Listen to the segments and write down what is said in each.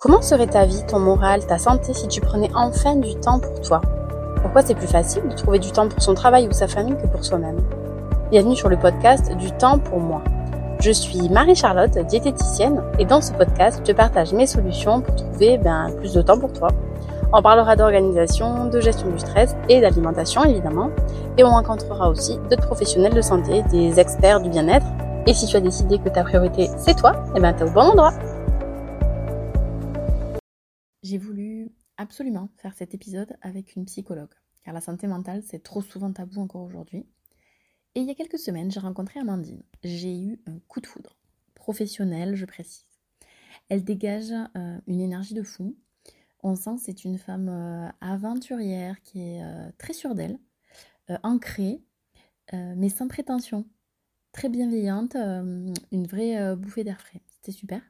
Comment serait ta vie, ton moral, ta santé si tu prenais enfin du temps pour toi? Pourquoi c'est plus facile de trouver du temps pour son travail ou sa famille que pour soi-même? Bienvenue sur le podcast Du temps pour moi. Je suis Marie-Charlotte, diététicienne, et dans ce podcast, je partage mes solutions pour trouver ben, plus de temps pour toi. On parlera d'organisation, de gestion du stress et d'alimentation évidemment, et on rencontrera aussi d'autres professionnels de santé, des experts du bien-être. Et si tu as décidé que ta priorité c'est toi, eh ben t'es au bon endroit. J'ai voulu absolument faire cet épisode avec une psychologue, car la santé mentale, c'est trop souvent tabou encore aujourd'hui. Et il y a quelques semaines, j'ai rencontré Amandine. J'ai eu un coup de foudre, professionnel, je précise. Elle dégage euh, une énergie de fou. On sent que c'est une femme euh, aventurière qui est euh, très sûre d'elle, ancrée, mais sans prétention, très bienveillante, une vraie bouffée d'air frais. C'était super.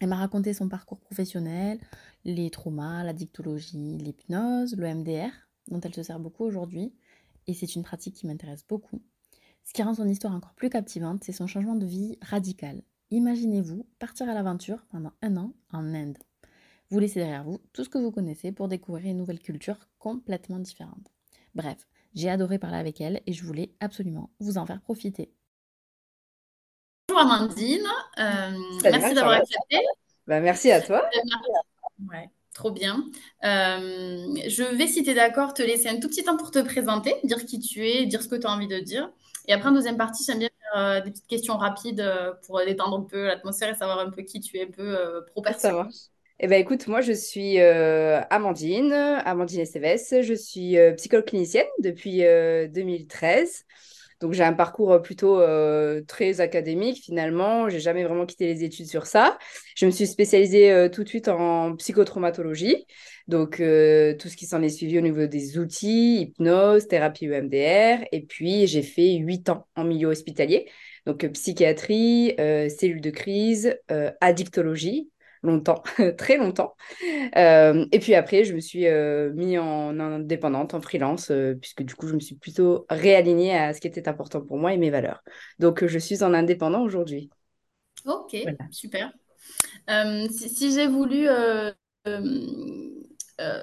Elle m'a raconté son parcours professionnel, les traumas, la dictologie, l'hypnose, le MDR, dont elle se sert beaucoup aujourd'hui, et c'est une pratique qui m'intéresse beaucoup. Ce qui rend son histoire encore plus captivante, c'est son changement de vie radical. Imaginez-vous partir à l'aventure pendant un an en Inde. Vous laissez derrière vous tout ce que vous connaissez pour découvrir une nouvelle culture complètement différente. Bref, j'ai adoré parler avec elle et je voulais absolument vous en faire profiter. Bonjour Amandine, euh, merci d'avoir accepté. Bah, merci à toi. Ouais, trop bien. Euh, je vais, si tu es d'accord, te laisser un tout petit temps pour te présenter, dire qui tu es, dire ce que tu as envie de dire. Et après, en deuxième partie, j'aime bien faire euh, des petites questions rapides euh, pour détendre un peu l'atmosphère et savoir un peu qui tu es, un peu pro Ça marche. Eh ben, écoute, moi, je suis Amandine, Amandine Esteves. Je suis psychologue clinicienne depuis 2013. Donc j'ai un parcours euh, plutôt euh, très académique finalement. J'ai jamais vraiment quitté les études sur ça. Je me suis spécialisée euh, tout de suite en psychotraumatologie. Donc tout ce qui s'en est suivi au niveau des outils, hypnose, thérapie EMDR. Et puis j'ai fait huit ans en milieu hospitalier. Donc psychiatrie, cellules de crise, addictologie, longtemps, très longtemps. Euh, et puis après, je me suis euh, mis en indépendante, en freelance, euh, puisque du coup, je me suis plutôt réalignée à ce qui était important pour moi et mes valeurs. Donc, je suis en indépendant aujourd'hui. Ok, super. si, j'ai voulu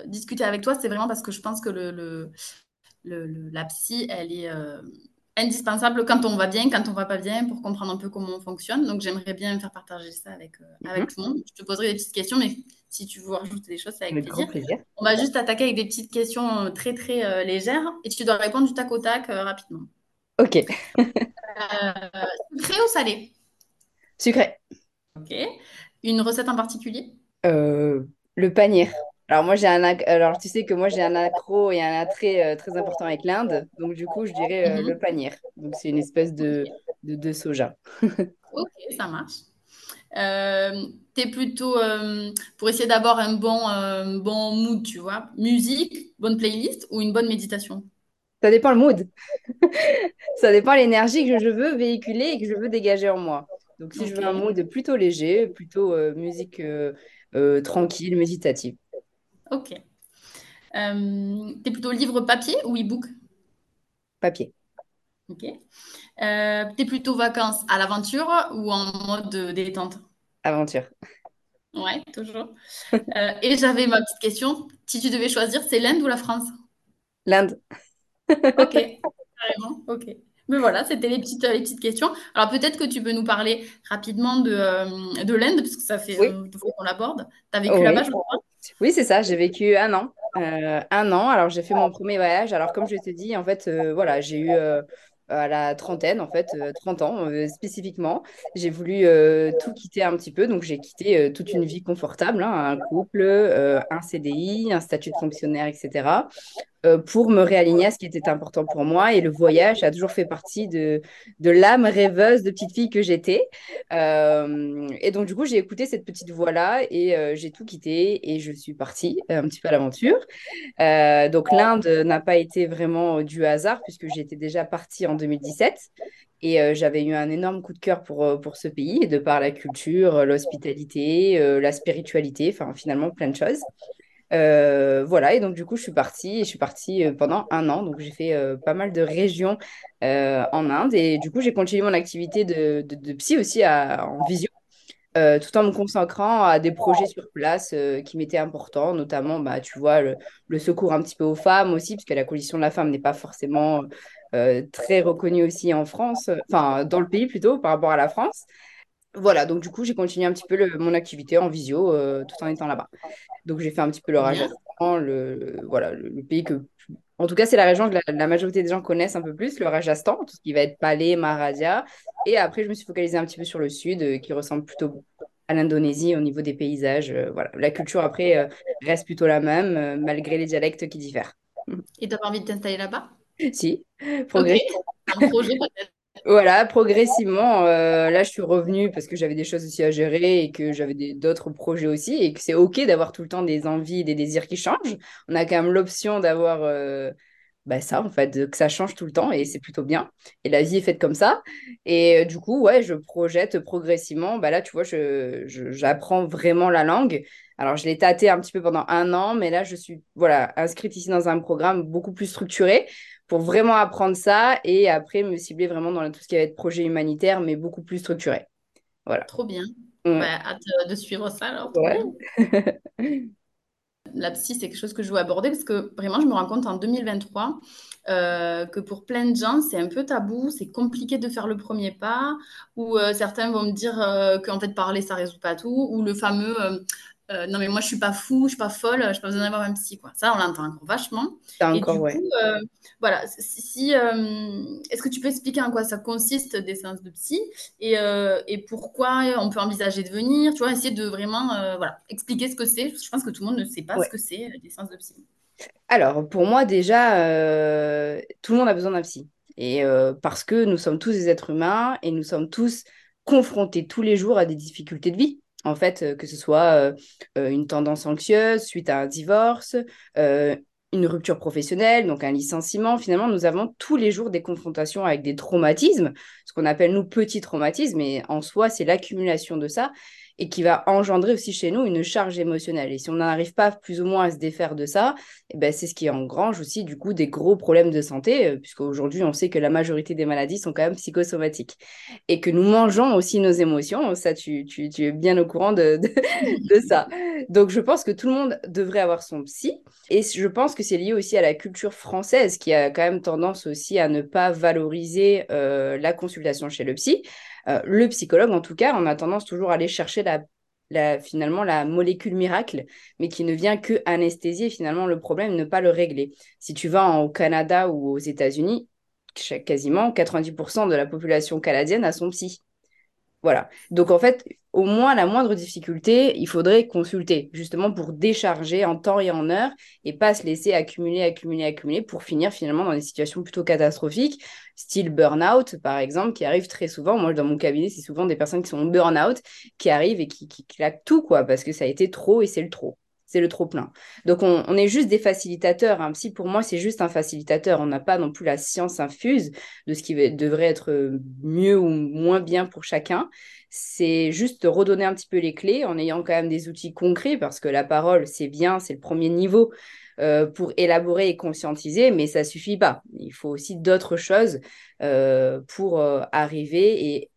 discuter avec toi, c'est vraiment parce que je pense que le, le la psy, elle est indispensable quand on va bien, quand on va pas bien, pour comprendre un peu comment on fonctionne. Donc, j'aimerais bien faire partager ça avec, euh, mhm. avec tout le monde. Je te poserai des petites questions, mais si tu veux rajouter des choses, c'est avec, plaisir. On va juste attaquer avec des petites questions euh, très, très euh, légères et tu dois répondre du tac au tac rapidement. Ok. sucré ou salé? Sucré. Ok. Une recette en particulier? Le panier. Alors moi j'ai un alors tu sais que moi j'ai un accro et un attrait euh, très important avec l'Inde, donc du coup je dirais euh, mhm. le panir. Donc c'est une espèce de, de, soja. ok, ça marche. Euh, tu es plutôt pour essayer d'avoir un bon, bon mood, tu vois, musique, bonne playlist ou une bonne méditation? Ça dépend le mood. Ça dépend l'énergie que je veux véhiculer et que je veux dégager en moi. Donc si je veux un mood plutôt léger, plutôt musique tranquille, méditative. Ok. Euh, T'es plutôt livre papier ou e-book? Papier. Ok. Euh, T'es plutôt vacances à l'aventure ou en mode détente? Aventure. Ouais, toujours. Euh, et j'avais ma petite question. Si tu devais choisir, c'est l'Inde ou la France? L'Inde. ok, carrément. Ok. Mais voilà, c'était les petites, les petites questions. Alors peut-être que tu peux nous parler rapidement de, euh, de l'Inde, parce que ça fait oui. qu'on l'aborde. Tu as vécu là-bas, je crois oui, c'est ça. J'ai vécu un an. Euh, un an. Alors, j'ai fait mon premier voyage. Alors, comme je te dis, en fait, euh, voilà, j'ai eu euh, à la trentaine, en fait, 30 ans spécifiquement. J'ai voulu tout quitter un petit peu. Donc, j'ai quitté toute une vie confortable, hein, un couple, un CDI, un statut de fonctionnaire, etc. Euh, pour me réaligner à ce qui était important pour moi. Et le voyage a toujours fait partie de, l'âme rêveuse de petite fille que j'étais. Euh, et donc, du coup, j'ai écouté cette petite voix-là et euh, j'ai tout quitté et je suis partie un petit peu à l'aventure. donc, l'Inde n'a pas été vraiment du hasard puisque j'étais déjà partie en 2017. Et j'avais eu un énorme coup de cœur pour, pour ce pays, de par la culture, l'hospitalité, la spiritualité, enfin finalement plein de choses. Euh, voilà, et donc du coup, je suis partie, et je suis partie euh, pendant un an. Donc, j'ai fait euh, pas mal de régions en Inde. Et du coup, j'ai continué mon activité de, psy aussi en visio. tout en me consacrant à des projets sur place qui m'étaient importants, notamment, bah, tu vois, le, secours un petit peu aux femmes aussi, puisque la condition de la femme n'est pas forcément très reconnue aussi en France, enfin, dans le pays plutôt, par rapport à la France. Voilà, donc du coup, j'ai continué un petit peu le- mon activité en visio tout en étant là-bas. Donc, j'ai fait un petit peu le. Rajasthan, le, voilà, le, le pays que en tout cas, c'est la région que la, la majorité des gens connaissent un peu plus, le Rajasthan, tout ce qui va être Palais, Maharaja. Et après, je me suis focalisée un petit peu sur le sud, euh, qui ressemble plutôt à l'Indonésie au niveau des paysages. euh, voilà. La culture, après, euh, reste plutôt la même, euh, malgré les dialectes qui diffèrent. Et t'as pas envie de t'installer là-bas? Si. Un projet peut-être. Voilà, progressivement, euh, là, je suis revenue parce que j'avais des choses aussi à gérer et que j'avais d'autres projets aussi et que c'est OK d'avoir tout le temps des envies des désirs qui changent. On a quand même l'option d'avoir euh, bah, ça, en fait, que ça change tout le temps et c'est plutôt bien. Et la vie est faite comme ça. Et euh, du coup, ouais, je projette progressivement. Bah, là, tu vois, je, je- j'apprends vraiment la langue. Alors, je l'ai tâté un petit peu pendant un an, mais là, je suis voilà, inscrite ici dans un programme beaucoup plus structuré pour vraiment apprendre ça et après me cibler vraiment dans tout ce qui va être projet humanitaire, mais beaucoup plus structuré. Voilà. Trop bien. Ouais. Bah, hâte euh, de suivre ça alors, Ouais. La psy, c'est quelque chose que je veux aborder parce que vraiment, je me rends compte en 2023 euh, que pour plein de gens, c'est un peu tabou, c'est compliqué de faire le premier pas, ou euh, certains vont me dire euh, qu'en fait, parler, ça résout pas tout, ou le fameux euh, non, mais moi, je suis pas fou, je suis pas folle, je n'ai pas besoin d'avoir un psy, quoi. Ça, on l'entend encore vachement. Et encore, du ouais. coup, euh, voilà, si, euh, est-ce que tu peux expliquer en quoi ça consiste des séances de psy et, et pourquoi on peut envisager de venir, tu vois, essayer de vraiment voilà, expliquer ce que c'est? Je pense que tout le monde ne sait pas ce que c'est des séances de psy. Alors, pour moi, déjà, tout le monde a besoin d'un psy. Et parce que nous sommes tous des êtres humains et nous sommes tous confrontés tous les jours à des difficultés de vie. En fait, euh, que ce soit euh, euh, une tendance anxieuse suite à un divorce, une rupture professionnelle, donc un licenciement. Finalement, nous avons tous les jours des confrontations avec des traumatismes, ce qu'on appelle nous petits traumatismes, et en soi, c'est l'accumulation de ça et qui va engendrer aussi chez nous une charge émotionnelle. Et si on n'arrive pas plus ou moins à se défaire de ça, eh ben, c'est ce qui engrange aussi du coup des gros problèmes de santé, euh, puisqu'aujourd'hui on sait que la majorité des maladies sont quand même psychosomatiques. Et que nous mangeons aussi nos émotions, ça tu, tu, tu es bien au courant de, de, de ça. Donc je pense que tout le monde devrait avoir son psy, et je pense que c'est lié aussi à la culture française qui a quand même tendance aussi à ne pas valoriser euh, la consultation chez le psy. Euh, le psychologue, en tout cas, on a tendance toujours à aller chercher la, finalement la molécule miracle, mais qui ne vient que anesthésier finalement le problème, ne pas le régler. Si tu vas au Canada ou aux États-Unis, quasiment 90% de la population canadienne a son psy. Voilà. Donc en fait, au moins la moindre difficulté, il faudrait consulter, justement pour décharger en temps et en heure et pas se laisser accumuler, accumuler, accumuler pour finir finalement dans des situations plutôt catastrophiques, style burn-out par exemple, qui arrive très souvent. Moi, dans mon cabinet, c'est souvent des personnes qui sont en burn-out qui arrivent et qui, qui claquent tout, quoi, parce que ça a été trop et c'est le trop. C'est le trop plein. Donc, on, est juste des facilitateurs. Un psy, pour moi, c'est juste un facilitateur. On n'a pas non plus la science infuse de ce qui devrait être mieux ou moins bien pour chacun. C'est juste redonner un petit peu les clés en ayant quand même des outils concrets parce que la parole, c'est bien, c'est le premier niveau euh, pour élaborer et conscientiser, mais ça suffit pas. Il faut aussi d'autres choses euh, pour euh, arriver et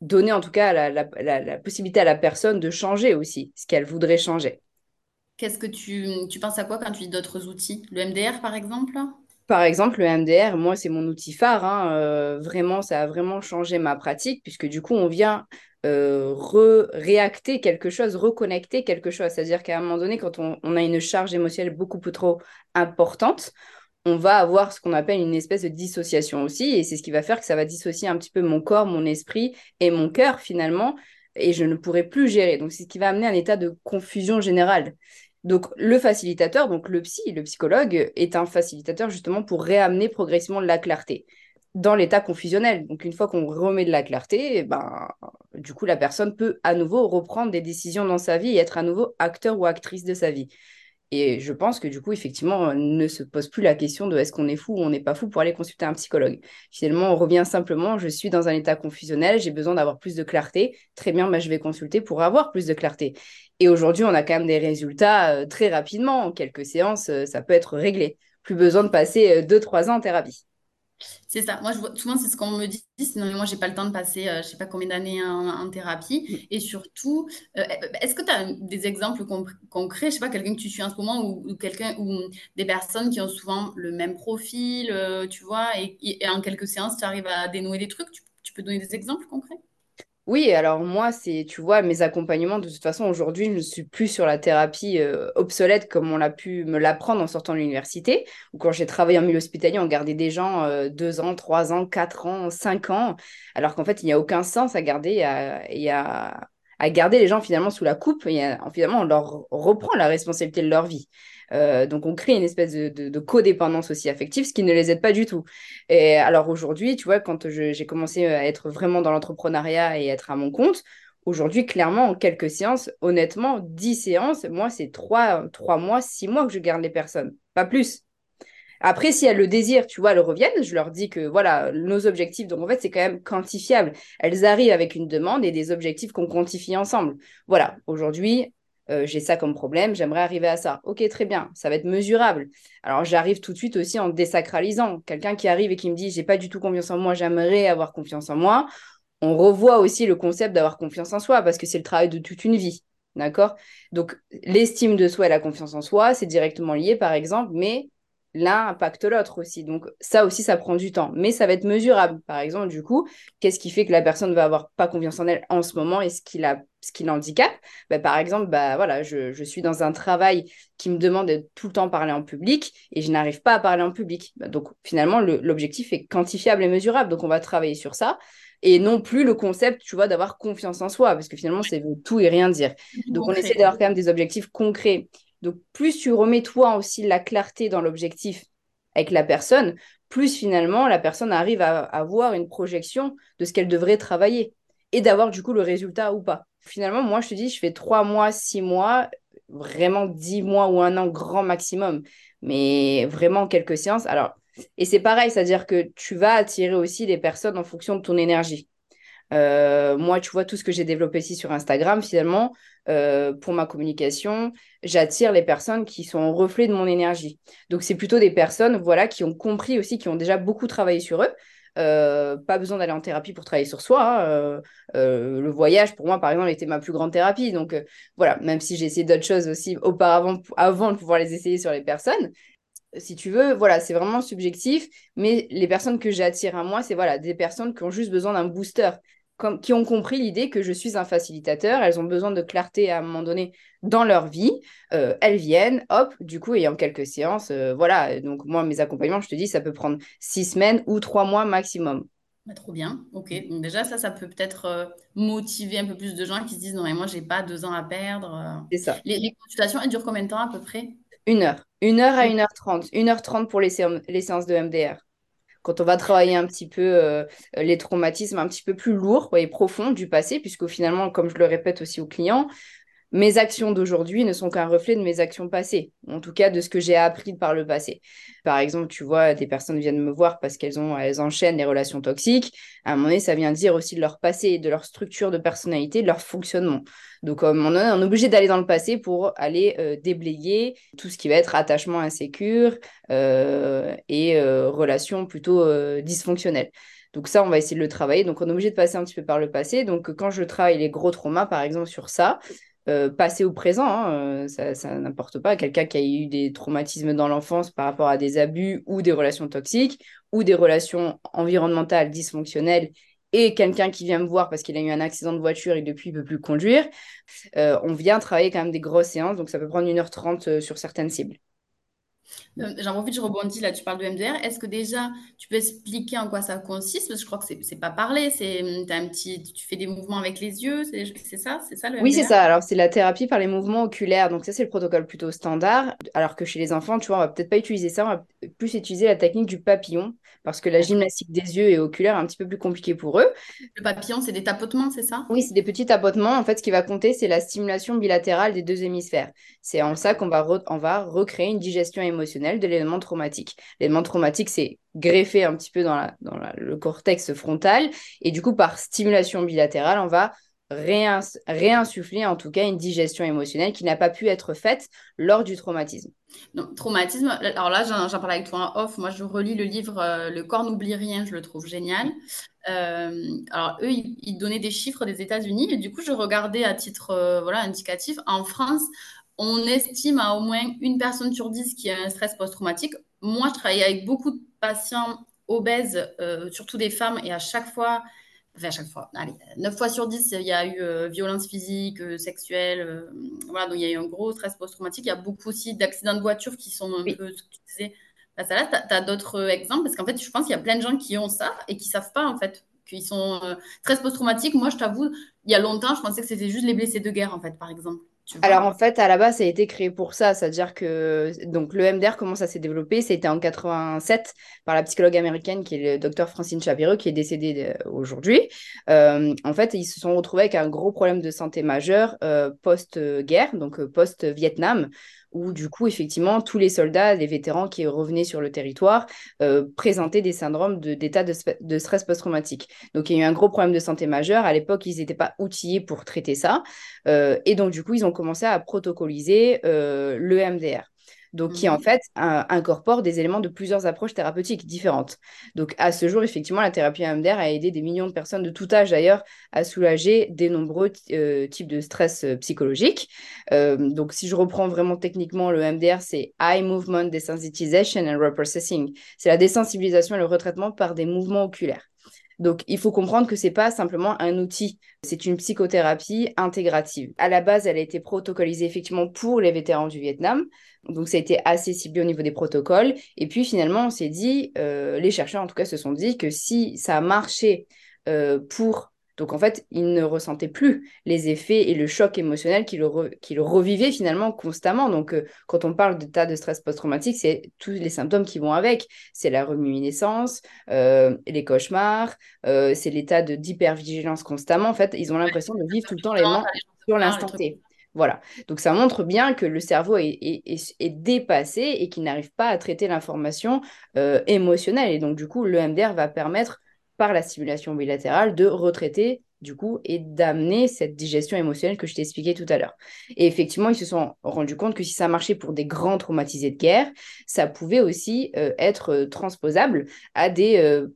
donner en tout cas la possibilité à la personne de changer aussi ce qu'elle voudrait changer. Qu'est-ce que tu, tu penses à quoi quand tu dis d'autres outils? Le MDR, par exemple? Par exemple, le MDR, moi, c'est mon outil phare. Hein. Euh, vraiment, ça a vraiment changé ma pratique, puisque du coup, on vient euh, réacter quelque chose, reconnecter quelque chose. C'est-à-dire qu'à un moment donné, quand on, on, a une charge émotionnelle beaucoup trop importante, on va avoir ce qu'on appelle une espèce de dissociation aussi. Et c'est ce qui va faire que ça va dissocier un petit peu mon corps, mon esprit et mon cœur, finalement. Et je ne pourrai plus gérer. Donc, c'est ce qui va amener un état de confusion générale. Donc, le facilitateur, donc le psy, le psychologue, est un facilitateur justement pour réamener progressivement la clarté dans l'état confusionnel. Donc, une fois qu'on remet de la clarté, ben, du coup, la personne peut à nouveau reprendre des décisions dans sa vie et être à nouveau acteur ou actrice de sa vie. Et je pense que du coup, effectivement, ne se pose plus la question de est-ce qu'on est fou ou on n'est pas fou pour aller consulter un psychologue. Finalement, on revient simplement, je suis dans un état confusionnel, j'ai besoin d'avoir plus de clarté. Très bien, ben, je vais consulter pour avoir plus de clarté. Et aujourd'hui, on a quand même des résultats euh, très rapidement. En quelques séances, euh, ça peut être réglé. Plus besoin de passer 2-3 ans en thérapie. C'est ça. Moi, je vois, souvent, c'est ce qu'on me dit. Non, mais moi, j'ai pas le temps de passer, euh, je sais pas combien d'années en, en thérapie. Et surtout, euh, est-ce que tu as des exemples concrets, je sais pas, quelqu'un que tu suis en ce moment ou, ou quelqu'un ou des personnes qui ont souvent le même profil, euh, tu vois, et, et en quelques séances, tu arrives à dénouer des trucs. Tu, tu peux donner des exemples concrets? Oui, alors moi, c'est, tu vois, mes accompagnements, de toute façon, aujourd'hui, je ne suis plus sur la thérapie euh, obsolète comme on l'a pu me l'apprendre en sortant de l'université, ou quand j'ai travaillé en milieu hospitalier, on gardait des gens euh, deux ans, trois ans, quatre ans, cinq ans, alors qu'en fait, il n'y a aucun sens à garder et à, à, garder les gens finalement sous la coupe, et finalement, on leur reprend la responsabilité de leur vie. Euh, donc, on crée une espèce de, de, codépendance aussi affective, ce qui ne les aide pas du tout. Et alors aujourd'hui, tu vois, quand j'ai commencé à être vraiment dans l'entrepreneuriat et être à mon compte, aujourd'hui, clairement, en quelques séances, honnêtement, 10 séances, moi, c'est 3, 3 mois, 6 mois que je garde les personnes, pas plus. Après, si elles le désirent, tu vois, elles reviennent. Je leur dis que voilà, nos objectifs, donc en fait, c'est quand même quantifiable. Elles arrivent avec une demande et des objectifs qu'on quantifie ensemble. Voilà, aujourd'hui, euh, j'ai ça comme problème, j'aimerais arriver à ça. Ok, très bien, ça va être mesurable. Alors j'arrive tout de suite aussi en désacralisant. Quelqu'un qui arrive et qui me dit j'ai pas du tout confiance en moi, j'aimerais avoir confiance en moi. On revoit aussi le concept d'avoir confiance en soi parce que c'est le travail de toute une vie. D'accord? Donc l'estime de soi et la confiance en soi, c'est directement lié par exemple, mais l'un impacte l'autre aussi. Donc ça aussi, ça prend du temps, mais ça va être mesurable. Par exemple, du coup, qu'est-ce qui fait que la personne va avoir pas confiance en elle en ce moment et ce qui la ce qui l'handicape? Bah, Par exemple, bah, voilà, je, je, suis dans un travail qui me demande de tout le temps parler en public et je n'arrive pas à parler en public. Bah, donc finalement, l'objectif est quantifiable et mesurable. Donc on va travailler sur ça et non plus le concept, tu vois, d'avoir confiance en soi, parce que finalement, c'est tout et rien dire. Donc, on essaie d'avoir quand même des objectifs concrets donc, plus tu remets toi aussi la clarté dans l'objectif avec la personne, plus finalement la personne arrive à avoir une projection de ce qu'elle devrait travailler et d'avoir du coup le résultat ou pas. Finalement, moi, je te dis, je fais trois mois, six mois, vraiment dix mois ou un an grand maximum, mais vraiment quelques séances. Alors, et c'est pareil, c'est-à-dire que tu vas attirer aussi des personnes en fonction de ton énergie. Euh, moi, tu vois, tout ce que j'ai développé ici sur Instagram, finalement, euh, pour ma communication, j'attire les personnes qui sont au reflet de mon énergie. Donc, c'est plutôt des personnes, voilà, qui ont compris aussi, qui ont déjà beaucoup travaillé sur eux. Euh, pas besoin d'aller en thérapie pour travailler sur soi. Hein. le voyage, pour moi, par exemple, était ma plus grande thérapie. Donc, voilà, même si j'ai essayé d'autres choses aussi auparavant, avant de pouvoir les essayer sur les personnes, si tu veux, voilà, c'est vraiment subjectif, mais les personnes que j'attire à moi, c'est voilà, des personnes qui ont juste besoin d'un booster, comme, qui ont compris l'idée que je suis un facilitateur, elles ont besoin de clarté à un moment donné dans leur vie, euh, elles viennent, hop, du coup, et en quelques séances, euh, voilà, donc moi, mes accompagnements, je te dis, ça peut prendre six semaines ou trois mois maximum. Bah, trop bien, ok. Donc déjà, ça, ça peut peut-être euh, motiver un peu plus de gens qui se disent, non, mais moi, j'ai pas deux ans à perdre. C'est ça. Les, les consultations, elles durent combien de temps à peu près? Une heure. Une heure à une heure trente. Une heure trente pour les, les séances de MDR. Quand on va travailler un petit peu euh, les traumatismes un petit peu plus lourds et profonds du passé, puisque finalement, comme je le répète aussi aux clients, mes actions d'aujourd'hui ne sont qu'un reflet de mes actions passées, en tout cas de ce que j'ai appris par le passé. Par exemple, tu vois, des personnes viennent me voir parce qu'elles ont, enchaînent les relations toxiques. À un moment donné, ça vient dire aussi de leur passé, de leur structure de personnalité, de leur fonctionnement. Donc, donné, on est obligé d'aller dans le passé pour aller euh, déblayer tout ce qui va être attachement insécure euh, et euh, relations plutôt dysfonctionnelles. Donc ça, on va essayer de le travailler. Donc on est obligé de passer un petit peu par le passé. Donc quand je travaille les gros traumas, par exemple, sur ça, euh, passé au présent, hein, euh, ça, n'importe pas. Quelqu'un qui a eu des traumatismes dans l'enfance par rapport à des abus ou des relations toxiques ou des relations environnementales dysfonctionnelles et quelqu'un qui vient me voir parce qu'il a eu un accident de voiture et depuis il ne peut plus conduire, euh, on vient travailler quand même des grosses séances, donc ça peut prendre 1h30 sur certaines cibles. Euh, J'en profite, je rebondis là, tu parles de MDR. Est-ce que déjà tu peux expliquer en quoi ça consiste? Parce que je crois que c'est pas parler, c'est hum, un petit, tu fais des mouvements avec les yeux, c'est ça, c'est ça le Oui, c'est ça. Alors c'est la thérapie par les mouvements oculaires. Donc ça c'est le protocole plutôt standard. Alors que chez les enfants, tu vois, on va peut-être pas utiliser ça, on va plus utiliser la technique du papillon parce que la gymnastique des yeux et oculaire est un petit peu plus compliquée pour eux. Le papillon, c'est des tapotements, c'est ça? Oui, c'est des petits tapotements. En fait, ce qui va compter, c'est la stimulation bilatérale des deux hémisphères. C'est en ça qu'on va, on va recréer une digestion émotionnelle de l'élément traumatique. L'élément traumatique, c'est greffé un petit peu dans, la, dans le cortex frontal. Et du coup, par stimulation bilatérale, on va réinsuffler en tout cas une digestion émotionnelle qui n'a pas pu être faite lors du traumatisme. Donc, traumatisme, alors là, j'en parle avec toi en off. Moi, je relis le livre euh, Le corps n'oublie rien, je le trouve génial. Euh, alors, eux, ils, donnaient des chiffres des États-Unis et du coup, je regardais à titre euh, voilà, indicatif. En France, on estime à au moins une personne sur dix qui a un stress post-traumatique. Moi, je travaille avec beaucoup de patients obèses, surtout des femmes, et à chaque fois, Enfin, à chaque fois. Allez, 9 fois sur 10, il y a eu euh, violence physique, euh, sexuelle. Euh, voilà, donc il y a eu un gros stress post-traumatique. Il y a beaucoup aussi d'accidents de voiture qui sont un peu ce que tu disais. Là, ça, tu as, d'autres exemples? Parce qu'en fait, je pense qu'il y a plein de gens qui ont ça et qui savent pas en fait qu'ils sont stress post-traumatique. Moi, je t'avoue, il y a longtemps, je pensais que c'était juste les blessés de guerre en fait, par exemple. Alors en fait, à la base, ça a été créé pour ça, c'est-à-dire que donc le MDR, comment ça s'est développé C'était en 87 par la psychologue américaine qui est le docteur Francine Chavireux, qui est décédée euh, aujourd'hui. Euh, en fait, ils se sont retrouvés avec un gros problème de santé majeur euh, post-guerre, donc post-Vietnam, où du coup, effectivement, tous les soldats, les vétérans qui revenaient sur le territoire euh, présentaient des syndromes d'état de, stress post-traumatique. Donc, il y a eu un gros problème de santé majeur. À l'époque, ils n'étaient pas outillés pour traiter ça. Euh, et donc, du coup, ils ont commencé à protocoliser euh, le MDR donc qui en mhm. fait incorpore des éléments de plusieurs approches thérapeutiques différentes. Donc à ce jour, effectivement, la thérapie MDR a aidé des millions de personnes de tout âge d'ailleurs à soulager des nombreux euh, types de stress euh, psychologiques. Euh, donc si je reprends vraiment techniquement, le MDR, c'est Eye Movement Desensitization and Reprocessing. C'est la désensibilisation et le retraitement par des mouvements oculaires. Donc, il faut comprendre que c'est pas simplement un outil, c'est une psychothérapie intégrative. À la base, elle a été protocolisée effectivement pour les vétérans du Vietnam, donc ça a été assez ciblé au niveau des protocoles. Et puis finalement, on s'est dit, euh, les chercheurs en tout cas se sont dit que si ça a marché euh, pour donc en fait, il ne ressentait plus les effets et le choc émotionnel qu'il le, revivait finalement constamment. Donc euh, quand on parle d'état de stress post-traumatique, c'est tous les symptômes qui vont avec. C'est la remuniscence, euh, les cauchemars, euh, c'est l'état d'hypervigilance constamment. En fait, ils ont l'impression de vivre tout le temps les mains sur l'instant T. Voilà. Donc ça montre bien que le cerveau est, est dépassé et qu'il n'arrive pas à traiter l'information émotionnelle. Et donc du coup, le MDR va permettre par la stimulation bilatérale de retraiter du coup et d'amener cette digestion émotionnelle que je t'ai expliqué tout à l'heure. Et effectivement, ils se sont rendus compte que si ça marchait pour des grands traumatisés de guerre, ça pouvait aussi euh, être euh, transposable à des, euh,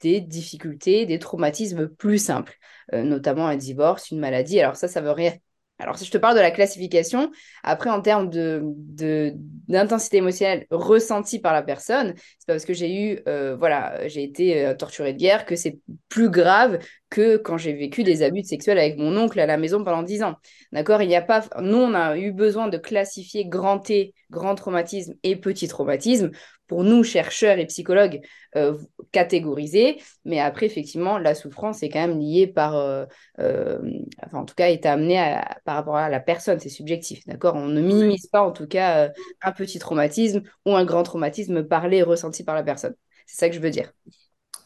des difficultés, des traumatismes plus simples, notamment un divorce, une maladie. Alors ça, ça veut rien alors, si je te parle de la classification, après, en termes d'intensité de, émotionnelle ressentie par la personne, c'est pas parce que j'ai eu, euh, voilà, j'ai été euh, torturée de guerre que c'est plus grave que quand j'ai vécu des abus sexuels avec mon oncle à la maison pendant 10 ans. D'accord? Il n'y a pas. Nous, on a eu besoin de classifier grand T, grand traumatisme et petit traumatisme pour nous, chercheurs et psychologues, euh, catégoriser. Mais après, effectivement, la souffrance est quand même liée par, euh, euh, enfin, en tout cas, est amenée par rapport à la personne, c'est subjectif, d'accord? On ne minimise pas, en tout cas, un petit traumatisme ou un grand traumatisme parlé et ressenti par la personne. C'est ça que je veux dire.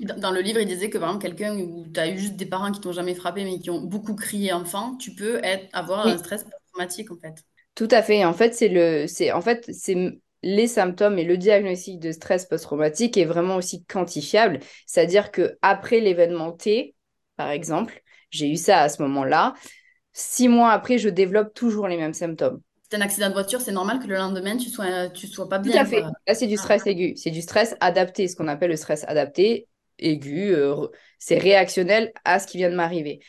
Dans le livre, il disait que par exemple, quelqu'un où tu as eu juste des parents qui t'ont jamais frappé mais qui ont beaucoup crié enfant, tu peux être, avoir un stress traumatique en fait. Tout à fait. En fait, c'est le, c'est en fait, c'est les symptômes et le diagnostic de stress post-traumatique est vraiment aussi quantifiable. C'est-à-dire que après l'événement T, par exemple, j'ai eu ça à ce moment-là. Six mois après, je développe toujours les mêmes symptômes. C'est un accident de voiture, c'est normal que le lendemain, tu sois, tu sois pas bien. Tout à fait. Là, c'est du stress aigu. C'est du stress adapté, ce qu'on appelle le stress adapté, aigu. Euh, c'est réactionnel à ce qui vient de m'arriver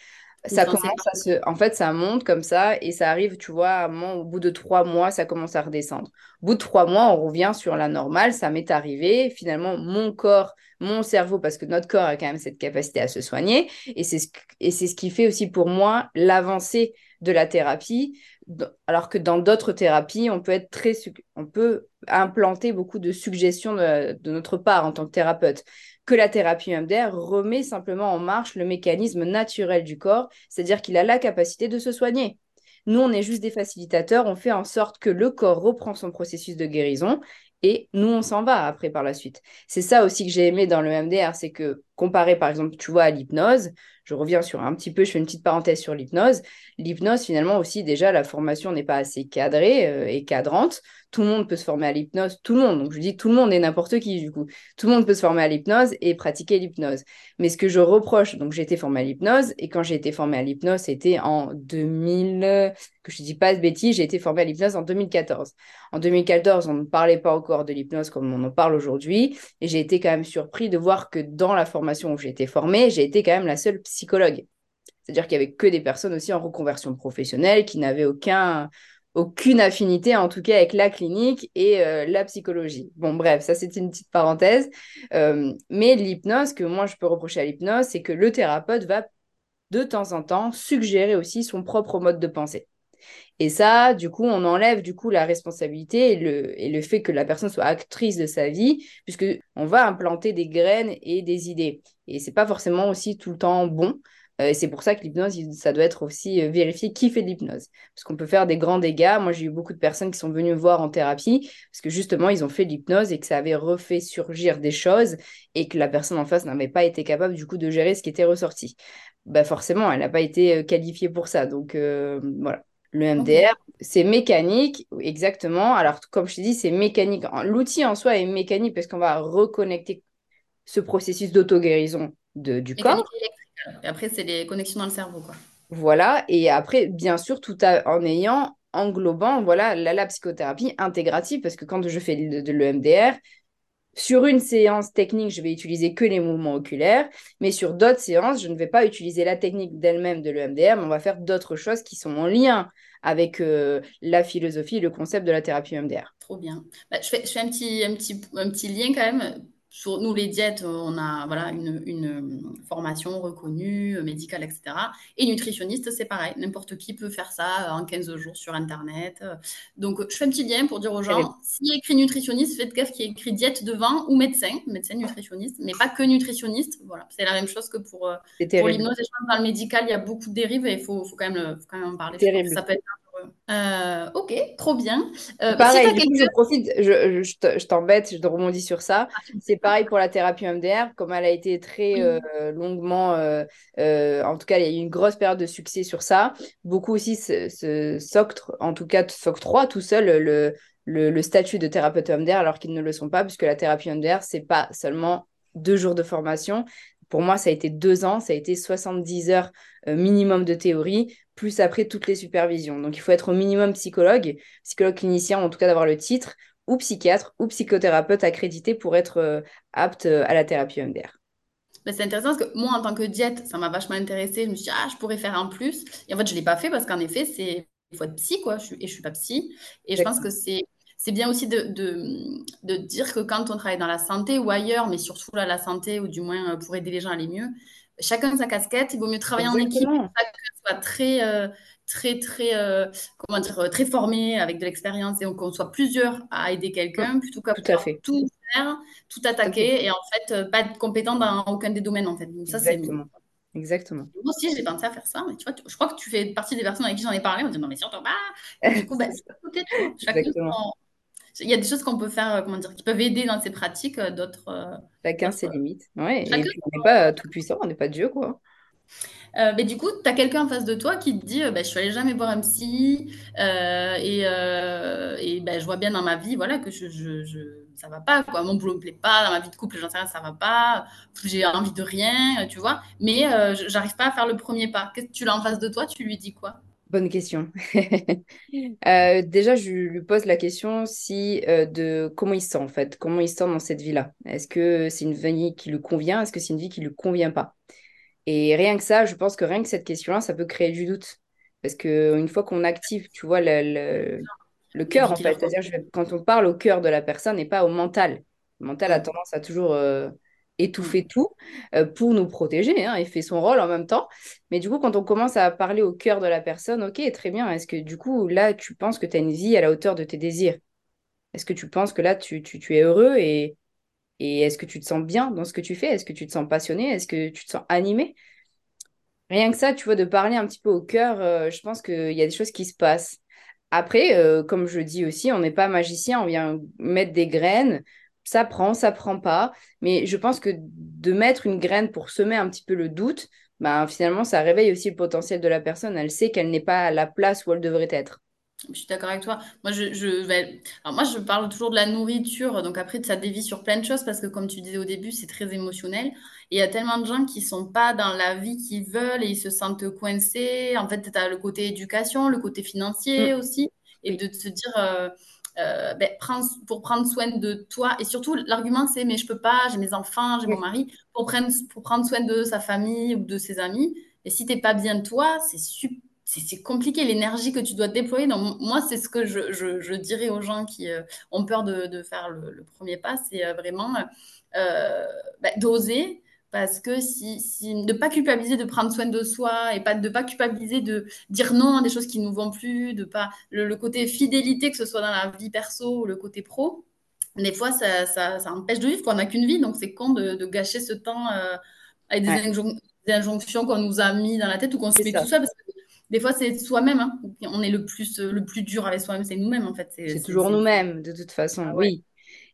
ça commence à se... En fait, ça monte comme ça et ça arrive, tu vois, au bout de trois mois, ça commence à redescendre. Au bout de trois mois, on revient sur la normale. Ça m'est arrivé. Finalement, mon corps, mon cerveau, parce que notre corps a quand même cette capacité à se soigner. Et c'est ce, et c'est ce qui fait aussi pour moi l'avancée de la thérapie. Alors que dans d'autres thérapies, on peut être très, on peut implanter beaucoup de suggestions de notre part en tant que thérapeute que la thérapie MDR remet simplement en marche le mécanisme naturel du corps, c'est-à-dire qu'il a la capacité de se soigner. Nous, on est juste des facilitateurs, on fait en sorte que le corps reprend son processus de guérison et nous, on s'en va après par la suite. C'est ça aussi que j'ai aimé dans le MDR, c'est que comparé par exemple, tu vois, à l'hypnose, je reviens sur un petit peu, je fais une petite parenthèse sur l'hypnose. L'hypnose, finalement aussi, déjà, la formation n'est pas assez cadrée euh, et cadrante. Tout le monde peut se former à l'hypnose, tout le monde. Donc je dis tout le monde et n'importe qui, du coup. Tout le monde peut se former à l'hypnose et pratiquer l'hypnose. Mais ce que je reproche, donc j'ai été formée à l'hypnose et quand j'ai été formée à l'hypnose, c'était en 2000, que je ne dis pas de bêtises, j'ai été formée à l'hypnose en 2014. En 2014, on ne parlait pas encore de l'hypnose comme on en parle aujourd'hui et j'ai été quand même surpris de voir que dans la formation où j'ai été formée, j'ai été quand même la seule psychologue. C'est-à-dire qu'il n'y avait que des personnes aussi en reconversion professionnelle qui n'avaient aucun, aucune affinité, en tout cas, avec la clinique et euh, la psychologie. Bon, bref, ça, c'est une petite parenthèse. Euh, mais l'hypnose, que moi, je peux reprocher à l'hypnose, c'est que le thérapeute va de temps en temps suggérer aussi son propre mode de pensée. Et ça, du coup, on enlève du coup la responsabilité et le, et le fait que la personne soit actrice de sa vie, puisque on va implanter des graines et des idées. Et c'est pas forcément aussi tout le temps bon. Euh, et c'est pour ça que l'hypnose, ça doit être aussi euh, vérifié qui fait de l'hypnose. Parce qu'on peut faire des grands dégâts. Moi, j'ai eu beaucoup de personnes qui sont venues me voir en thérapie parce que justement, ils ont fait de l'hypnose et que ça avait refait surgir des choses et que la personne en face n'avait pas été capable du coup de gérer ce qui était ressorti. Bah forcément, elle n'a pas été euh, qualifiée pour ça. Donc voilà. Le MDR, c'est mécanique, exactement. Alors, comme je t'ai dit, c'est mécanique. L'outil en soi est mécanique parce qu'on va reconnecter ce processus d'auto-guérison du corps. Et après, c'est les connexions dans le cerveau, quoi. Voilà. Et après, bien sûr, tout en ayant, englobant, voilà, la, psychothérapie intégrative, parce que quand je fais de, l'EMDR, sur une séance technique, je vais utiliser que les mouvements oculaires, mais sur d'autres séances, je ne vais pas utiliser la technique d'elle-même de l'EMDR, mais on va faire d'autres choses qui sont en lien avec euh, la philosophie et le concept de la thérapie EMDR. Trop bien. Bah, je, fais, un petit lien quand même sur nous, les diètes, on a voilà, une, une formation reconnue, médicale, etc. Et nutritionniste, c'est pareil. N'importe qui peut faire ça en 15 jours sur Internet. Donc, je fais un petit lien pour dire aux gens, s'il a écrit nutritionniste, faites gaffe qu'il écrit diète devant ou médecin, médecin nutritionniste, mais pas que nutritionniste. Voilà, c'est la même chose que pour, euh, pour l'hypnose. Dans le médical, il y a beaucoup de dérives et il faut, faut, quand même, faut quand même en parler. Ça peut être euh, ok, trop bien. Euh, pareil, je profite, je, je t'embête, je te rebondis sur ça. Ah, c'est pareil pour la thérapie MDR, comme elle a été très euh, longuement, en tout cas, il y a eu une grosse période de succès sur ça. Beaucoup aussi se, s'octrent, en tout cas, s'octroient tout seul le, le, le, statut de thérapeute MDR alors qu'ils ne le sont pas, puisque la thérapie MDR, c'est pas seulement deux jours de formation. Pour moi, ça a été deux ans, ça a été 70 heures minimum de théorie, plus après toutes les supervisions. Donc il faut être au minimum psychologue, psychologue clinicien, en tout cas d'avoir le titre, ou psychiatre, ou psychothérapeute accrédité pour être euh, apte euh, à la thérapie MDR. Bah, c'est intéressant parce que moi, en tant que diète, ça m'a vachement intéressé. Je me suis dit, ah, je pourrais faire un plus. Et en fait, je ne l'ai pas fait parce qu'en effet, c'est il faut être psy, quoi. Je suis, et je ne suis pas psy. Et je pense que c'est c'est bien aussi de, de, de, dire que quand on travaille dans la santé ou ailleurs, mais surtout là, la santé, ou du moins euh, pour aider les gens à aller mieux, chacun sa casquette. Il vaut mieux travailler en équipe, soit très, euh, très, très, euh, comment dire, euh, très formé avec de l'expérience et qu'on soit plusieurs à aider quelqu'un plutôt qu'à tout, tout faire, tout attaquer et en fait pas être compétent dans aucun des domaines en fait. Donc ça c'est Exactement. Moi aussi, j'ai pensé à faire ça, mais tu vois, je crois que tu fais partie des personnes avec qui j'en ai parlé. On dit non, mais surtout pas. du coup, bah, il y a des choses qu'on peut faire, comment dire, qui peuvent aider dans ces pratiques, d'autres. Chacun ses limites. Ouais, et puis on n'est pas tout puissant, on n'est pas Dieu, quoi. Mais du coup, tu as quelqu'un en face de toi qui te dit bah, Je suis allée jamais voir un psy et, et bah, je vois bien dans ma vie voilà, que je, je, je ça va pas, mon boulot me plaît pas, dans ma vie de couple, j'en sais rien, ça va pas, j'ai envie de rien, tu vois, mais j'arrive pas à faire le premier pas. Qu'est-ce que tu l'as en face de toi Tu lui dis quoi? Bonne question. Euh, déjà, je lui pose la question si euh, de comment il se sent en fait, comment il se sent dans cette vie-là? Est-ce que c'est une vie qui lui convient? Est-ce que c'est une vie qui lui convient pas? Et rien que ça, je pense que rien que cette question-là, ça peut créer du doute. Parce que une fois qu'on active, tu vois, le, cœur en fait, c'est-à-dire quand on parle au cœur de la personne et pas au mental. Le mental a tendance à toujours euh, étouffer tout euh, pour nous protéger hein, et fait son rôle en même temps. Mais du coup, quand on commence à parler au cœur de la personne, ok, très bien. Est-ce que du coup, là, tu penses que tu as une vie à la hauteur de tes désirs? Est-ce que tu penses que là, tu, tu, es heureux et, et est-ce que tu te sens bien dans ce que tu fais? Est-ce que tu te sens passionné? Est-ce que tu te sens animé? Rien que ça, tu vois, de parler un petit peu au cœur, euh, je pense qu'il y a des choses qui se passent. Après, euh, comme je dis aussi, on n'est pas magicien, on vient mettre des graines ça prend, ça prend pas. Mais je pense que de mettre une graine pour semer un petit peu le doute, ben, finalement, ça réveille aussi le potentiel de la personne. Elle sait qu'elle n'est pas à la place où elle devrait être. Je suis d'accord avec toi. Moi, je, je vais... Alors moi, je parle toujours de la nourriture. Donc après, ça dévie sur plein de choses parce que, comme tu disais au début, c'est très émotionnel. Et il y a tellement de gens qui sont pas dans la vie qu'ils veulent et ils se sentent coincés. En fait, tu as le côté éducation, le côté financier Mm. aussi. Et de te dire, euh, euh, ben, prends- pour prendre soin de toi. Et surtout, l'argument, c'est, mais je peux pas, j'ai mes enfants, j'ai mon Oui, mari. Pour prendre, pour prendre soin de sa famille ou de ses amis. Et si t'es pas bien toi, c'est super c'est compliqué l'énergie que tu dois déployer. Donc, moi, c'est ce que je, je- je dirais aux gens qui euh, ont peur de, de faire le, le premier pas, c'est euh, vraiment euh, bah, d'oser. Parce que si, si ne pas culpabiliser de prendre soin de soi et pas de pas culpabiliser de dire non à des choses qui ne nous vont plus, de pas le, le côté fidélité que ce soit dans la vie perso ou le côté pro, des fois ça, ça, ça empêche de vivre. qu'on n'a qu'une vie, donc c'est con de, de gâcher ce temps avec des, Ouais, injon- des injonctions qu'on nous a mis dans la tête ou qu'on se met tout seul. Parce que des fois, c'est soi-même. hein. On est le plus, le plus dur avec soi-même, c'est nous-mêmes, en fait. C'est, toujours nous-mêmes, de toute façon, Ah ouais. oui.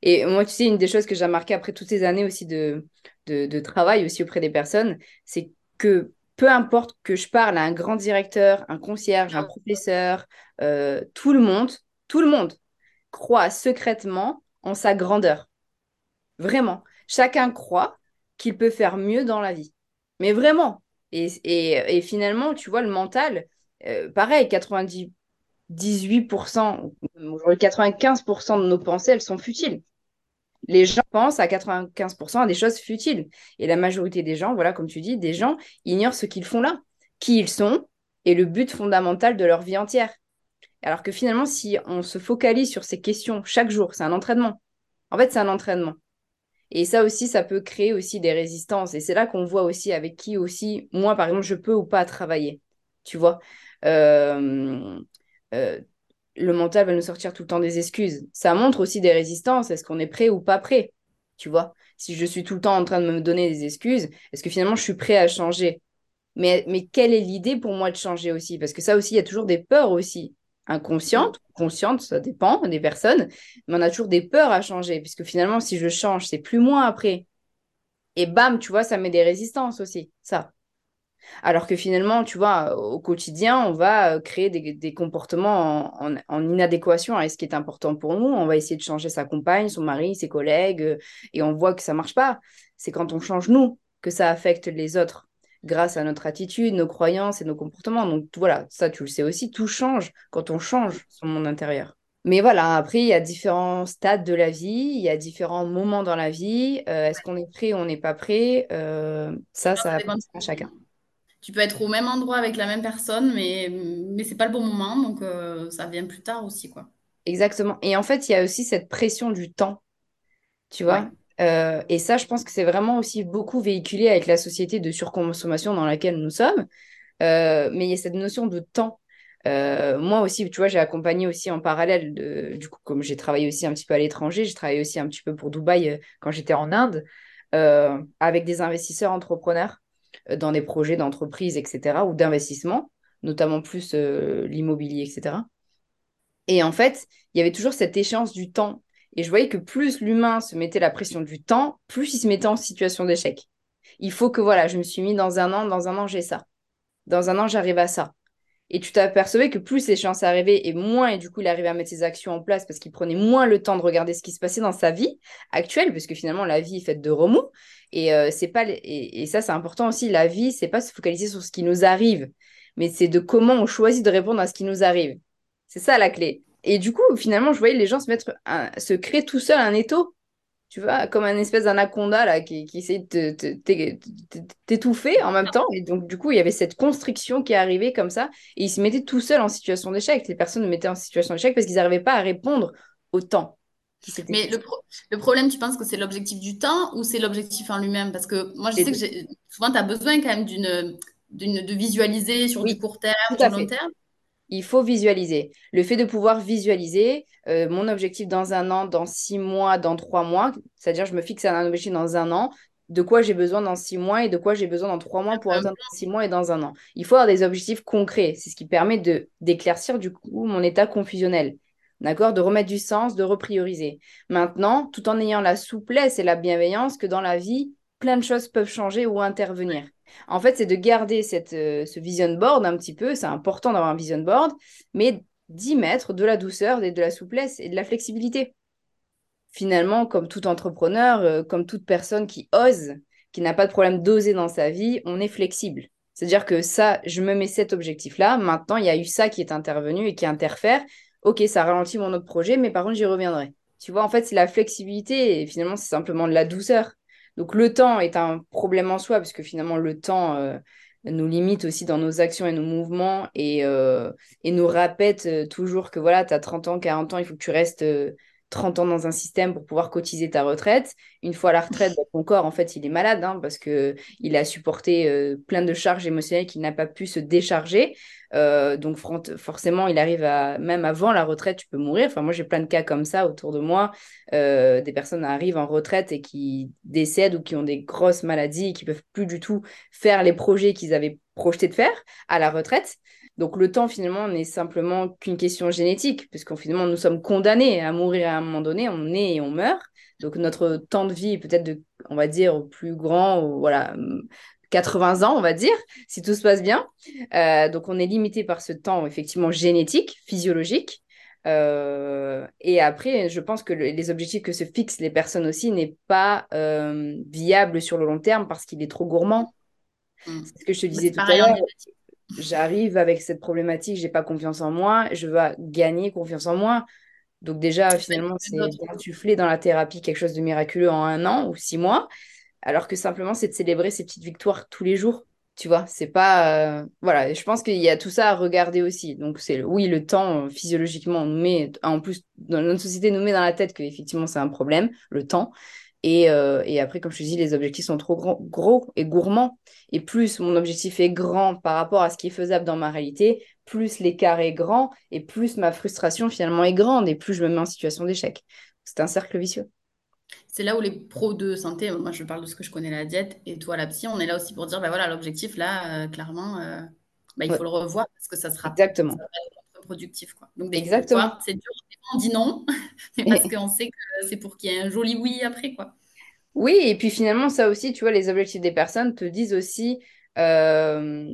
Et moi, tu sais, une des choses que j'ai remarqué après toutes ces années aussi de, de, de travail aussi auprès des personnes, c'est que peu importe que je parle à un grand directeur, un concierge, un Ah professeur, euh, tout le monde, tout le monde croit secrètement en sa grandeur. Vraiment. Chacun croit qu'il peut faire mieux dans la vie. Mais vraiment. Et, et, et finalement, tu vois, le mental, euh, pareil, 98%, aujourd'hui 95% de nos pensées, elles sont futiles. Les gens pensent à 95% à des choses futiles. Et la majorité des gens, voilà, comme tu dis, des gens ignorent ce qu'ils font là, qui ils sont et le but fondamental de leur vie entière. Alors que finalement, si on se focalise sur ces questions chaque jour, c'est un entraînement. En fait, c'est un entraînement. Et ça aussi, ça peut créer aussi des résistances. Et c'est là qu'on voit aussi avec qui aussi, moi, par exemple, je peux ou pas travailler. Tu vois Euh, euh, le mental va nous sortir tout le temps des excuses. Ça montre aussi des résistances. Est-ce qu'on est prêt ou pas prêt? Tu vois? Si je suis tout le temps en train de me donner des excuses, est-ce que finalement je suis prêt à changer? Mais, mais quelle est l'idée pour moi de changer aussi? Parce que ça aussi, il y a toujours des peurs aussi. Mm. Inconscientes, conscientes, ça dépend des personnes, mais on a toujours des peurs à changer, puisque finalement, si je change, c'est plus moi après. Et bam, tu vois, ça met des résistances aussi, ça. Alors que finalement, tu vois, au quotidien, on va euh, créer des, comportements en, inadéquation avec ce qui est important pour nous. On va essayer de changer sa compagne, son mari, ses collègues, euh, et on voit que ça marche pas. C'est quand on change nous que ça affecte les autres grâce à notre attitude, nos croyances et nos comportements. Donc voilà, ça tu le sais aussi, tout change quand on change son monde intérieur. Mais voilà, après, il y a différents stades de la vie, il y a différents moments dans la vie. Euh, est-ce qu'on est prêt ou on n'est pas prêt? Euh, ça, Ça dépend à chacun. Tu peux être au même endroit avec la même personne, mais, mais c'est pas le bon moment, donc euh, ça vient plus tard aussi, quoi. Exactement. Et en fait, il y a aussi cette pression du temps, tu Ouais. Euh, et ça, je pense que c'est vraiment aussi beaucoup véhiculé avec la société de surconsommation dans laquelle nous sommes. Euh, mais il y a cette notion de temps. Euh, moi aussi, tu vois, j'ai accompagné aussi en parallèle, du coup, comme j'ai travaillé aussi un petit peu à l'étranger, j'ai travaillé aussi un petit peu pour Dubaï quand j'étais en Inde, avec des investisseurs entrepreneurs dans des projets d'entreprise, etc., ou d'investissement, notamment plus l'immobilier, etc. Et en fait, il y avait toujours cette échéance du temps. Et je voyais que plus l'humain se mettait la pression du temps, plus il se mettait en situation d'échec. Il faut que, voilà, je me suis mis dans un an, dans un an, j'ai ça. Dans un an, j'arrive à ça. Et tu t'apercevais que plus l'échéance arrivait et moins, et du coup, il arrivait à mettre ses actions en place parce qu'il prenait moins le temps de regarder ce qui se passait dans sa vie actuelle, parce que finalement, la vie est faite de remous. Et, euh, pas, et, et ça, c'est important aussi. La vie, c'est pas se focaliser sur ce qui nous arrive, mais c'est de comment on choisit de répondre à ce qui nous arrive. C'est ça la clé. Et du coup, finalement, je voyais les gens se mettre, un- se créer tout seul un étau tu vois, comme un espèce d'anaconda là qui, qui essaie de t'étouffer en même temps. Et donc, du coup, il y avait cette constriction qui arrivait comme ça. Et ils se mettaient tout seuls en situation d'échec. Les personnes se mettaient en situation d'échec parce qu'ils n'arrivaient pas à répondre au temps Mais le, pro- le problème, tu penses que c'est l'objectif du temps ou c'est l'objectif en lui-même? Parce que moi, je sais que souvent, tu as besoin quand même d'une, de visualiser sur du Oui, court terme, du à long terme. Il faut visualiser. Le fait de pouvoir visualiser euh, mon objectif dans un an, dans six mois, dans trois mois, c'est-à-dire je me fixe un objectif dans un an, de quoi j'ai besoin dans six mois et de quoi j'ai besoin dans trois mois pour atteindre dans six mois et dans un an. Il faut avoir des objectifs concrets. C'est ce qui permet de d'éclaircir du coup mon état confusionnel. d'accord? De remettre du sens, de reprioriser. Maintenant, tout en ayant la souplesse et la bienveillance que dans la vie, plein de choses peuvent changer ou intervenir. En fait, c'est de garder cette, euh, ce vision board un petit peu, c'est important d'avoir un vision board, mais d'y mettre de la douceur et de la souplesse et de la flexibilité. Finalement, comme tout entrepreneur, euh, comme toute personne qui ose, qui n'a pas de problème d'oser dans sa vie, on est flexible. C'est-à-dire que ça, je me mets cet objectif-là. Maintenant, il y a eu ça qui est intervenu et qui interfère. Ok, ça ralentit mon autre projet, mais par contre, j'y reviendrai. Tu vois, en fait, c'est la flexibilité et finalement, c'est simplement de la douceur. Donc, le temps est un problème en soi, parce que finalement, le temps euh, nous limite aussi dans nos actions et nos mouvements et, euh, nous répète euh, toujours que voilà, tu as 30 ans, 40 ans, il faut que tu restes 30 ans dans un système pour pouvoir cotiser ta retraite. Une fois la retraite, bah, ton corps, en fait, il est malade hein, parce qu'il a supporté euh, plein de charges émotionnelles qu'il n'a pas pu se décharger. Euh, donc forcément, il arrive à, même avant la retraite, tu peux mourir. Enfin, moi, j'ai plein de cas comme ça autour de moi. Euh, des personnes arrivent en retraite et qui décèdent ou qui ont des grosses maladies et qui peuvent plus du tout faire les projets qu'ils avaient projeté de faire à la retraite. Donc le temps finalement n'est simplement qu'une question génétique, puisqu'on finalement nous sommes condamnés à mourir à un moment donné, on naît et on meurt. Donc notre temps de vie est peut-être de, on va dire, plus grand, voilà, 80 ans, on va dire, si tout se passe bien. Euh, donc on est limité par ce temps effectivement génétique, physiologique. Euh, et après, je pense que les objectifs que se fixent les personnes aussi n'est pas euh, viable sur le long terme parce qu'il est trop gourmand. Mmh. C'est ce que je te disais tout à l'heure j'arrive avec cette problématique, j'ai pas confiance en moi, je veux gagner confiance en moi. Donc déjà, finalement, c'est d'insuffler dans la thérapie quelque chose de miraculeux en un an ou six mois, alors que simplement, c'est de célébrer ces petites victoires tous les jours. Tu vois, c'est pas... Euh, voilà, je pense qu'il y a tout ça à regarder aussi. Donc c'est oui, le temps, euh, physiologiquement, on nous met, en plus, dans notre société, nous met dans la tête qu'effectivement, c'est un problème, le temps. Et, euh, et, après, comme je te dis, les objectifs sont trop gros, gros et gourmands. Et plus mon objectif est grand par rapport à ce qui est faisable dans ma réalité, plus l'écart est grand et plus ma frustration finalement est grande et plus je me mets en situation d'échec. C'est un cercle vicieux. C'est là où les pros de santé, moi je parle de ce que je connais la diète et toi la psy, on est là aussi pour dire, bah voilà, l'objectif là, euh, clairement, euh, bah, il faut le revoir parce que ça sera, Exactement. productif. Quoi. Donc, Exactement. C'est dur, on dit non, parce qu'on sait que c'est pour qu'il y ait un joli oui après. quoi. Oui, et puis finalement, ça aussi, tu vois, les objectifs des personnes te disent aussi, euh,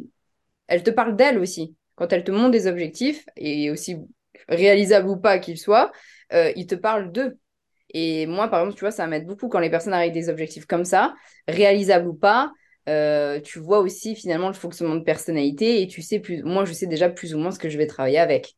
elles te parlent d'elles aussi. Quand elles te montrent des objectifs, et aussi réalisables ou pas qu'ils soient, euh, ils te parlent d'eux. Et moi, par exemple, tu vois, ça m'aide beaucoup quand les personnes arrivent des objectifs comme ça, réalisables ou pas. Euh, tu vois aussi finalement le fonctionnement de personnalité et tu sais plus, moi je sais déjà plus ou moins ce que je vais travailler avec.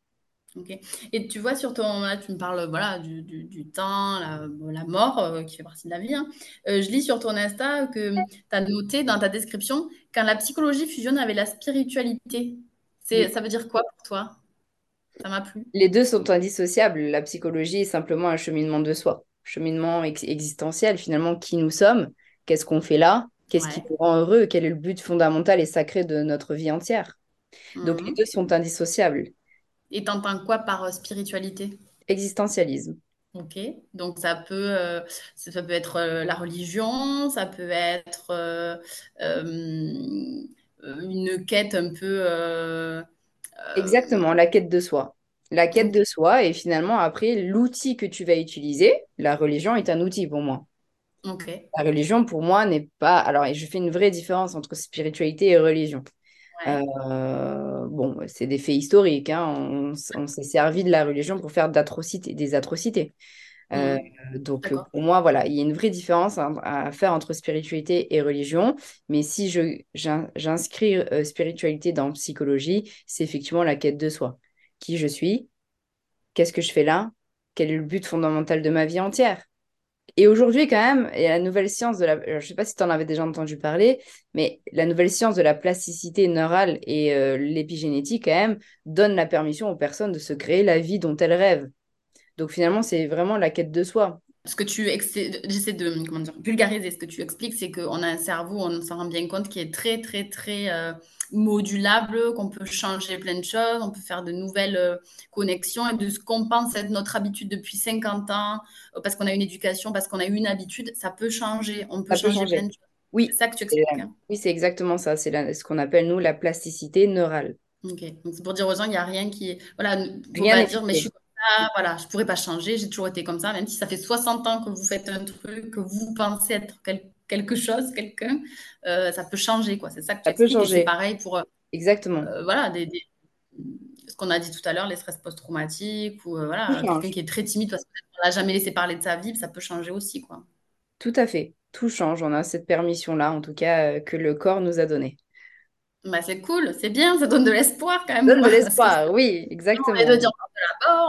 Et tu vois, sur ton, là, tu me parles voilà, du, du, temps, la, la mort, euh, qui fait partie de la vie. Hein. Euh, je lis sur ton Insta que tu as noté dans ta description quand la psychologie fusionne avec la spiritualité. C'est, Ça veut dire quoi pour toi? Ça m'a plu. Les deux sont indissociables. La psychologie est simplement un cheminement de soi, cheminement existentiel, finalement, qui nous sommes, qu'est-ce qu'on fait là, qu'est-ce qui nous rend heureux, quel est le but fondamental et sacré de notre vie entière. Donc les mmh. deux sont indissociables. Et t'entends quoi par euh, spiritualité? Existentialisme. Ok, donc ça peut, euh, ça peut être euh, la religion, ça peut être une quête un peu... Exactement, la quête de soi. La quête de soi et finalement après l'outil que tu vas utiliser, la religion est un outil pour moi. Ok. La religion pour moi n'est pas... Alors je fais une vraie différence entre spiritualité et religion. Euh, bon, c'est des faits historiques. Hein. On, s'est servi de la religion pour faire d'atrocités, des atrocités. Euh, mmh. donc pour moi, voilà, il y a une vraie différence à, faire entre spiritualité et religion. Mais si je, j'inscris euh, spiritualité dans psychologie, c'est effectivement la quête de soi. Qui je suis? Qu'est-ce que je fais là? Quel est le but fondamental de ma vie entière? Et aujourd'hui, quand même, la nouvelle science de la. je ne sais pas si tu en avais déjà entendu parler, mais la nouvelle science de la plasticité neurale et euh, l'épigénétique, quand même, donne la permission aux personnes de se créer la vie dont elles rêvent. Donc finalement, c'est vraiment la quête de soi ce que tu j'essaie de vulgariser ce que tu expliques, c'est qu'on a un cerveau, on s'en rend bien compte, qui est très très très euh, modulable, qu'on peut changer plein de choses, on peut faire de nouvelles euh, connexions et de ce qu'on pense être notre habitude depuis 50 ans, euh, parce qu'on a une éducation, parce qu'on a une habitude, ça peut changer, on peut, changer, plein de choses. Oui, c'est ça que tu expliques. Hein. Oui, c'est exactement ça. C'est ce qu'on appelle nous la plasticité neurale. Ok, donc c'est pour dire aux gens, il n'y a rien qui, voilà, faut rien pas dire, mais je suis voilà, je pourrais pas changer, j'ai toujours été comme ça, même si ça fait 60 ans que vous faites un truc, que vous pensez être quelque chose, quelqu'un, euh, ça peut changer, quoi. C'est ça que tu ça peut changer. C'est pareil pour, exactement. voilà, des, ce qu'on a dit tout à l'heure, les stress post-traumatiques, ou voilà, quelqu'un qui est très timide parce qu'on l'a jamais laissé parler de sa vie, ça peut changer aussi, quoi. Tout à fait, tout change. On a cette permission-là, en tout cas, que le corps nous a donnée. Bah, c'est cool, c'est bien, ça donne de l'espoir quand même. Ça donne de l'espoir, oui, exactement. On, de dire,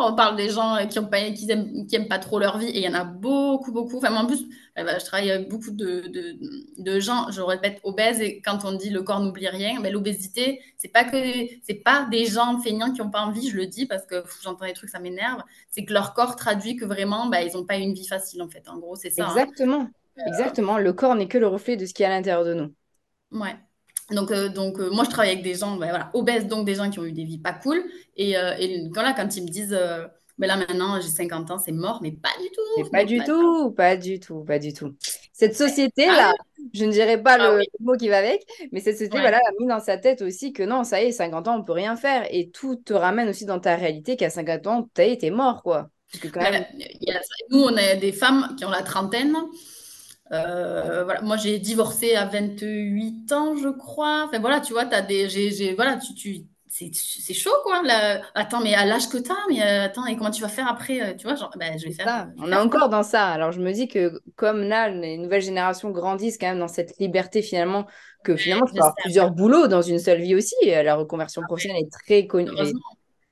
on parle des gens qui n'aiment pas, qui aiment, qui aiment pas trop leur vie, et il y en a beaucoup, beaucoup. Enfin, en plus, eh ben, je travaille avec beaucoup de, de, de, gens, je répète, obèses, et quand on dit le corps n'oublie rien, ben, l'obésité, c'est pas que c'est pas des gens feignants qui n'ont pas envie, je le dis parce que j'entends des trucs, ça m'énerve, c'est que leur corps traduit que vraiment, ben, ils n'ont pas une vie facile en fait. En gros, c'est ça. Hein. Exactement, exactement. Le corps n'est que le reflet de ce qui est à l'intérieur de nous. Ouais. Donc, euh, donc euh, moi, je travaille avec des gens ben, voilà, obèses, donc des gens qui ont eu des vies pas cool. Et, euh, et quand, là, quand ils me disent, mais ben là maintenant, j'ai 50 ans, c'est mort, mais pas du tout. pas du tout, pas du tout, pas du tout. Cette société-là, ah je ne dirais pas ah le mot qui va avec, mais cette société, voilà, a mis dans sa tête aussi que non, ça y est, 50 ans, on peut rien faire. Et tout te ramène aussi dans ta réalité qu'à 50 ans, tu été mort, quoi. Parce que quand ben, même... nous, on a des femmes qui ont la trentaine. Euh, voilà, moi j'ai divorcé à 28 ans, je crois. Enfin voilà, tu vois, as des, j'ai, voilà, tu, tu, c'est chaud quoi. Là. Attends, mais à l'âge que tu as, mais euh, attends, et comment tu vas faire après euh, Tu vois, genre, ben, je vais faire. on est encore dans ça. Alors je me dis que comme là, les nouvelles générations grandissent quand même dans cette liberté finalement, que finalement tu peux avoir plusieurs boulots dans une seule vie aussi. La reconversion ah professionnelle est très connue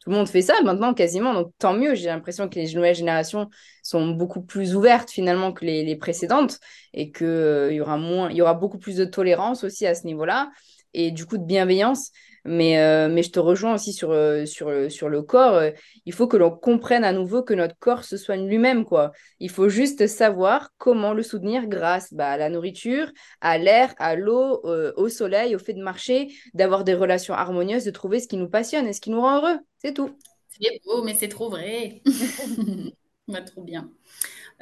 tout le monde fait ça maintenant quasiment, donc tant mieux. J'ai l'impression que les nouvelles générations sont beaucoup plus ouvertes finalement que les, précédentes et qu'il euh, y aura moins, il y aura beaucoup plus de tolérance aussi à ce niveau-là et du coup de bienveillance. Mais, euh, mais je te rejoins aussi sur, euh, sur, sur le corps. Il faut que l'on comprenne à nouveau que notre corps se soigne lui-même. quoi. Il faut juste savoir comment le soutenir grâce bah, à la nourriture, à l'air, à l'eau, au soleil, au fait de marcher, d'avoir des relations harmonieuses, de trouver ce qui nous passionne et ce qui nous rend heureux. C'est tout. C'est beau, mais c'est trop vrai. va trop bien.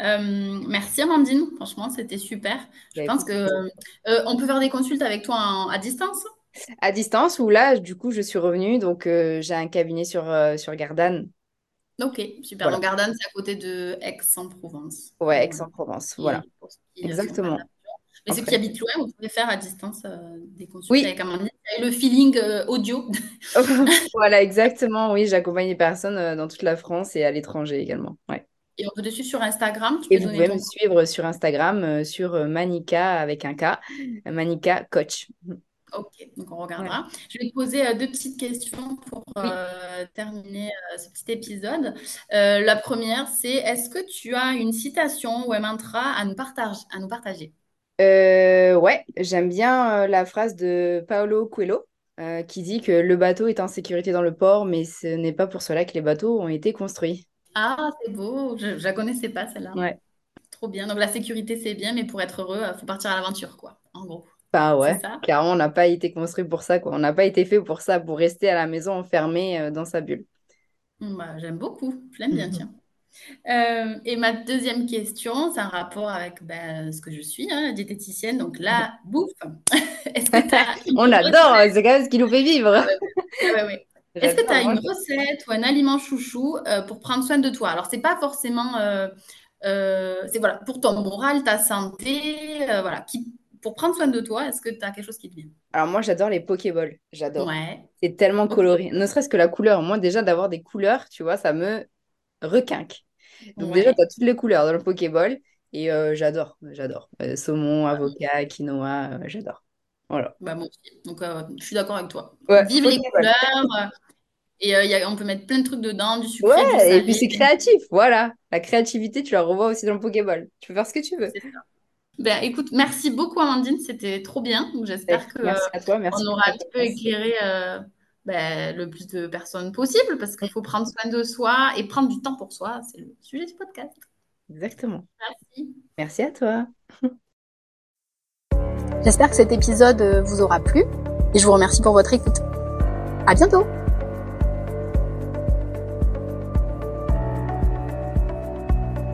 Euh, merci Amandine, franchement c'était super. Je bah, pense que euh, on peut faire des consultes avec toi à distance? À distance ou là du coup je suis revenue donc euh, j'ai un cabinet sur sur Gardanne. Ok super. Donc Gardanne c'est à côté de Aix-en-Provence. Ouais Aix-en-Provence voilà. Exactement. Mais ceux qui habitent loin, vous pouvez faire à distance euh, des consultations avec Amandine. Le feeling euh, audio. voilà, exactement. Oui, j'accompagne les personnes euh, dans toute la France et à l'étranger également. Ouais. Et on peut te suivre sur Instagram. Tu et vous pouvez me suivre sur Instagram, sur Manika avec un K, Manika Coach. Ok, donc on regardera. Je vais te poser deux petites questions pour terminer ce petit épisode. la première, c'est est-ce que tu as une citation ou un mantra à nous, partage, à nous partager? Euh, ouais, j'aime bien euh, la phrase de Paolo Coelho euh, qui dit que le bateau est en sécurité dans le port, mais ce n'est pas pour cela que les bateaux ont été construits. Ah, c'est beau, je ne la connaissais pas celle-là. Ouais. Trop bien. Donc la sécurité, c'est bien, mais pour être heureux, il faut partir à l'aventure, quoi, en gros. Bah ouais, car on n'a pas été construit pour ça, quoi. On n'a pas été fait pour ça, pour rester à la maison enfermé dans sa bulle. Bah, j'aime beaucoup, je l'aime bien, tiens. Euh, et ma deuxième question, c'est un rapport avec ben, ce que je suis, hein, diététicienne, donc la bouffe. On adore, c'est quand même ce qui nous fait vivre. Est-ce que tu as une recette ou un aliment chouchou euh, pour prendre soin de toi? Alors, c'est pas forcément. Euh, c'est voilà, pour ton moral, ta santé, voilà, qui, pour prendre soin de toi, est-ce que tu as quelque chose qui te vient? Alors, moi, j'adore les Pokéballs. J'adore. C'est tellement coloré. Ne serait-ce que la couleur. Moi, déjà, d'avoir des couleurs, tu vois, ça me requinque. Donc déjà, tu as toutes les couleurs dans le Pokéball. Et euh, j'adore, j'adore. Euh, saumon, avocat, quinoa, euh, j'adore. Voilà. Bah, moi aussi. Donc, je suis d'accord avec toi. Vive les couleurs. Et y a, on peut mettre plein de trucs dedans, du sucre, ouais, Et puis c'est créatif, voilà. La créativité, tu la revois aussi dans le Pokéball. Tu peux faire ce que tu veux. Ben, écoute, merci beaucoup Amandine, c'était trop bien. J'espère que on aura un peu éclairé ben, le plus de personnes possible parce qu'il faut prendre soin de soi et prendre du temps pour soi. C'est le sujet du podcast. Exactement. Merci. Merci à toi. J'espère que cet épisode vous aura plu et je vous remercie pour votre écoute. À bientôt!